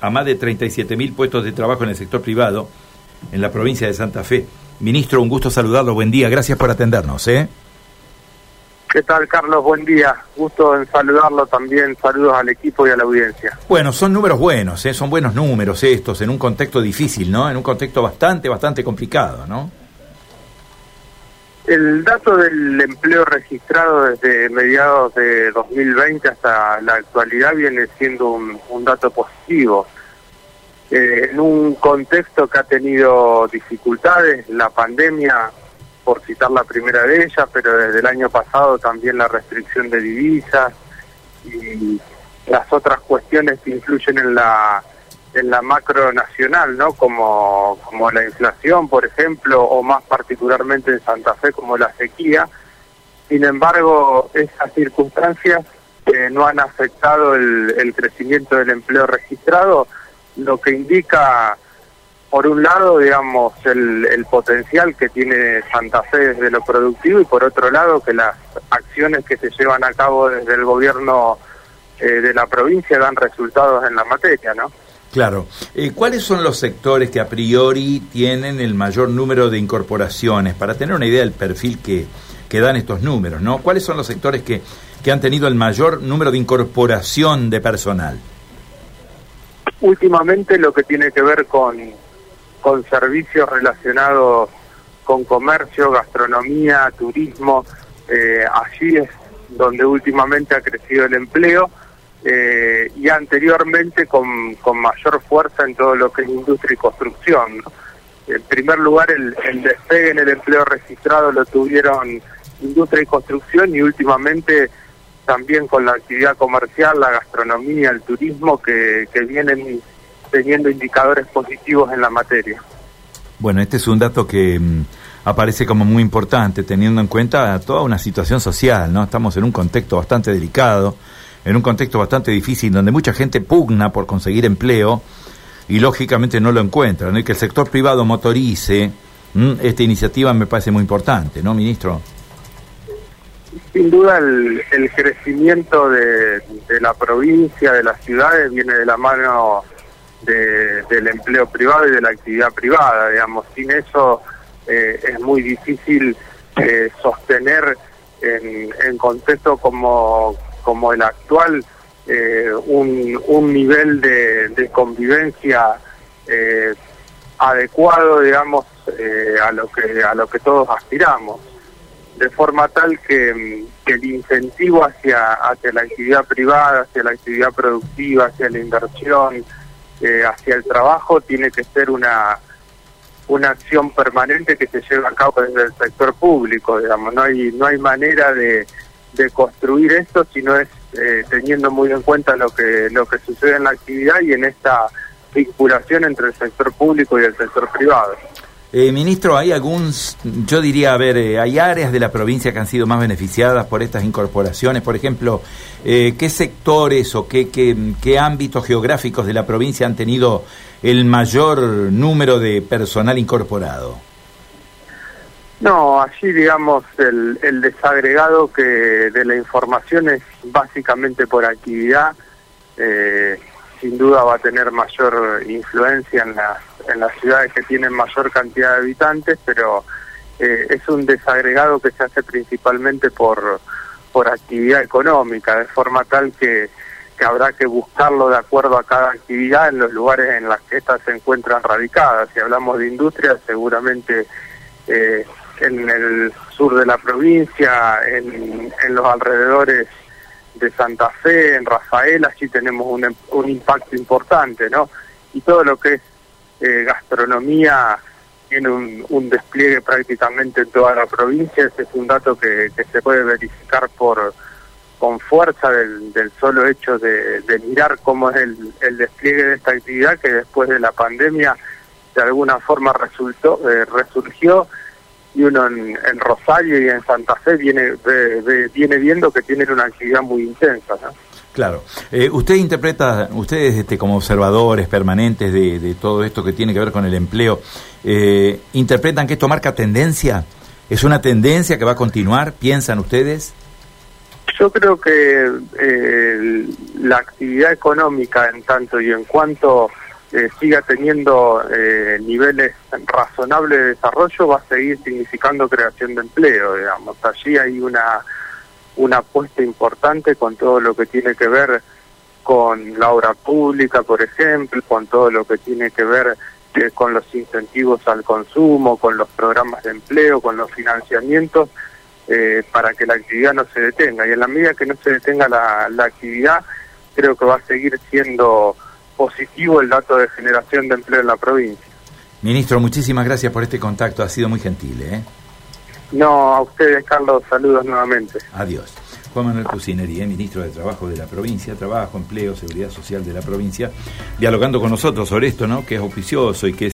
a más de 37 mil puestos de trabajo en el sector privado en la provincia de Santa Fe. Ministro, un gusto saludarlo, buen día, gracias por atendernos. ¿eh? ¿Qué tal, Carlos? Buen día. Gusto en saludarlo también. Saludos al equipo y a la audiencia. Bueno, son números buenos, ¿eh? son buenos números estos, en un contexto difícil, ¿no? En un contexto bastante, bastante complicado, ¿no? El dato del empleo registrado desde mediados de 2020 hasta la actualidad viene siendo un, dato positivo. Eh, en un contexto que ha tenido dificultades, la pandemia por citar la primera de ellas, pero desde el año pasado también la restricción de divisas y las otras cuestiones que influyen en la en la macro nacional, ¿no? Como, como la inflación, por ejemplo, o más particularmente en Santa Fe como la sequía. Sin embargo, esas circunstancias eh, no han afectado el, crecimiento del empleo registrado, lo que indica por un lado, digamos, el, el, potencial que tiene Santa Fe desde lo productivo y por otro lado que las acciones que se llevan a cabo desde el gobierno eh, de la provincia dan resultados en la materia, ¿no? Claro. Eh, ¿Cuáles son los sectores que a priori tienen el mayor número de incorporaciones? Para tener una idea del perfil que, que dan estos números, ¿no? ¿Cuáles son los sectores que, que han tenido el mayor número de incorporación de personal? Últimamente lo que tiene que ver con con servicios relacionados con comercio, gastronomía, turismo. Eh, allí es donde últimamente ha crecido el empleo eh, y anteriormente con, con, mayor fuerza en todo lo que es industria y construcción. En primer lugar, el, el despegue en el empleo registrado lo tuvieron industria y construcción y últimamente también con la actividad comercial, la gastronomía, el turismo que, que vienen teniendo indicadores positivos en la materia. Bueno, este es un dato que mm, aparece como muy importante, teniendo en cuenta toda una situación social, ¿no? Estamos en un contexto bastante delicado, en un contexto bastante difícil, donde mucha gente pugna por conseguir empleo y lógicamente no lo encuentra, ¿no? Y que el sector privado motorice esta iniciativa me parece muy importante, ¿no, ministro? Sin duda el, crecimiento de, la provincia, de las ciudades, viene de la mano de, del empleo privado y de la actividad privada, digamos. Sin eso eh, es muy difícil eh, sostener en, en contexto como, como el actual eh, un, un nivel de, de convivencia adecuado, digamos, a lo que a lo que todos aspiramos. De forma tal que, que, el incentivo hacia, hacia la actividad privada, hacia la actividad productiva, hacia la inversión, eh, hacia el trabajo tiene que ser una una acción permanente que se lleva a cabo desde el sector público, digamos, no hay no hay manera de, de construir esto si no es eh, teniendo muy en cuenta lo que lo que sucede en la actividad y en esta vinculación entre el sector público y el sector privado. Eh, ministro, ¿hay algún, yo diría, a ver, eh, hay áreas de la provincia que han sido más beneficiadas por estas incorporaciones? Por ejemplo, eh, ¿qué sectores o qué, qué, qué, ámbitos geográficos de la provincia han tenido el mayor número de personal incorporado? No, allí digamos el, el desagregado que de la información es básicamente por actividad. Eh, sin duda va a tener mayor influencia en las, en las ciudades que tienen mayor cantidad de habitantes, pero eh, es un desagregado que se hace principalmente por, por actividad económica, de forma tal que, que habrá que buscarlo de acuerdo a cada actividad en los lugares en los que éstas se encuentran radicadas. Si hablamos de industria, seguramente eh, en el sur de la provincia, en, en los alrededores de Santa Fe, en Rafael, allí tenemos un, un impacto importante, ¿no? Y todo lo que es eh, gastronomía tiene un, un, despliegue prácticamente en toda la provincia, ese es un dato que, que se puede verificar por con fuerza del, del solo hecho de, de, mirar cómo es el, el despliegue de esta actividad que después de la pandemia de alguna forma resultó eh, resurgió y uno en, Rosario y en Santa Fe viene, viene viendo que tienen una actividad muy intensa. ¿no? Claro. Eh, usted interpreta, ustedes este, como observadores permanentes de, de, todo esto que tiene que ver con el empleo, eh, ¿interpretan que esto marca tendencia? ¿Es una tendencia que va a continuar? ¿Piensan ustedes? Yo creo que eh, la actividad económica en tanto y en cuanto eh, siga teniendo eh, niveles razonables de desarrollo va a seguir significando creación de empleo, digamos. Allí hay una, una apuesta importante con todo lo que tiene que ver con la obra pública, por ejemplo, con todo lo que tiene que ver con los incentivos al consumo, con los programas de empleo, con los financiamientos eh, para que la actividad no se detenga. Y en la medida que no se detenga la, actividad, creo que va a seguir siendo positivo el dato de generación de empleo en la provincia. Ministro, muchísimas gracias por este contacto, ha sido muy gentil. ¿eh? No, a ustedes, Carlos, saludos nuevamente. Adiós. Juan Manuel Cusineri, ¿eh? ministro de Trabajo de la provincia, Trabajo, Empleo, Seguridad Social de la provincia, dialogando con nosotros sobre esto, ¿no? Que es oficioso y que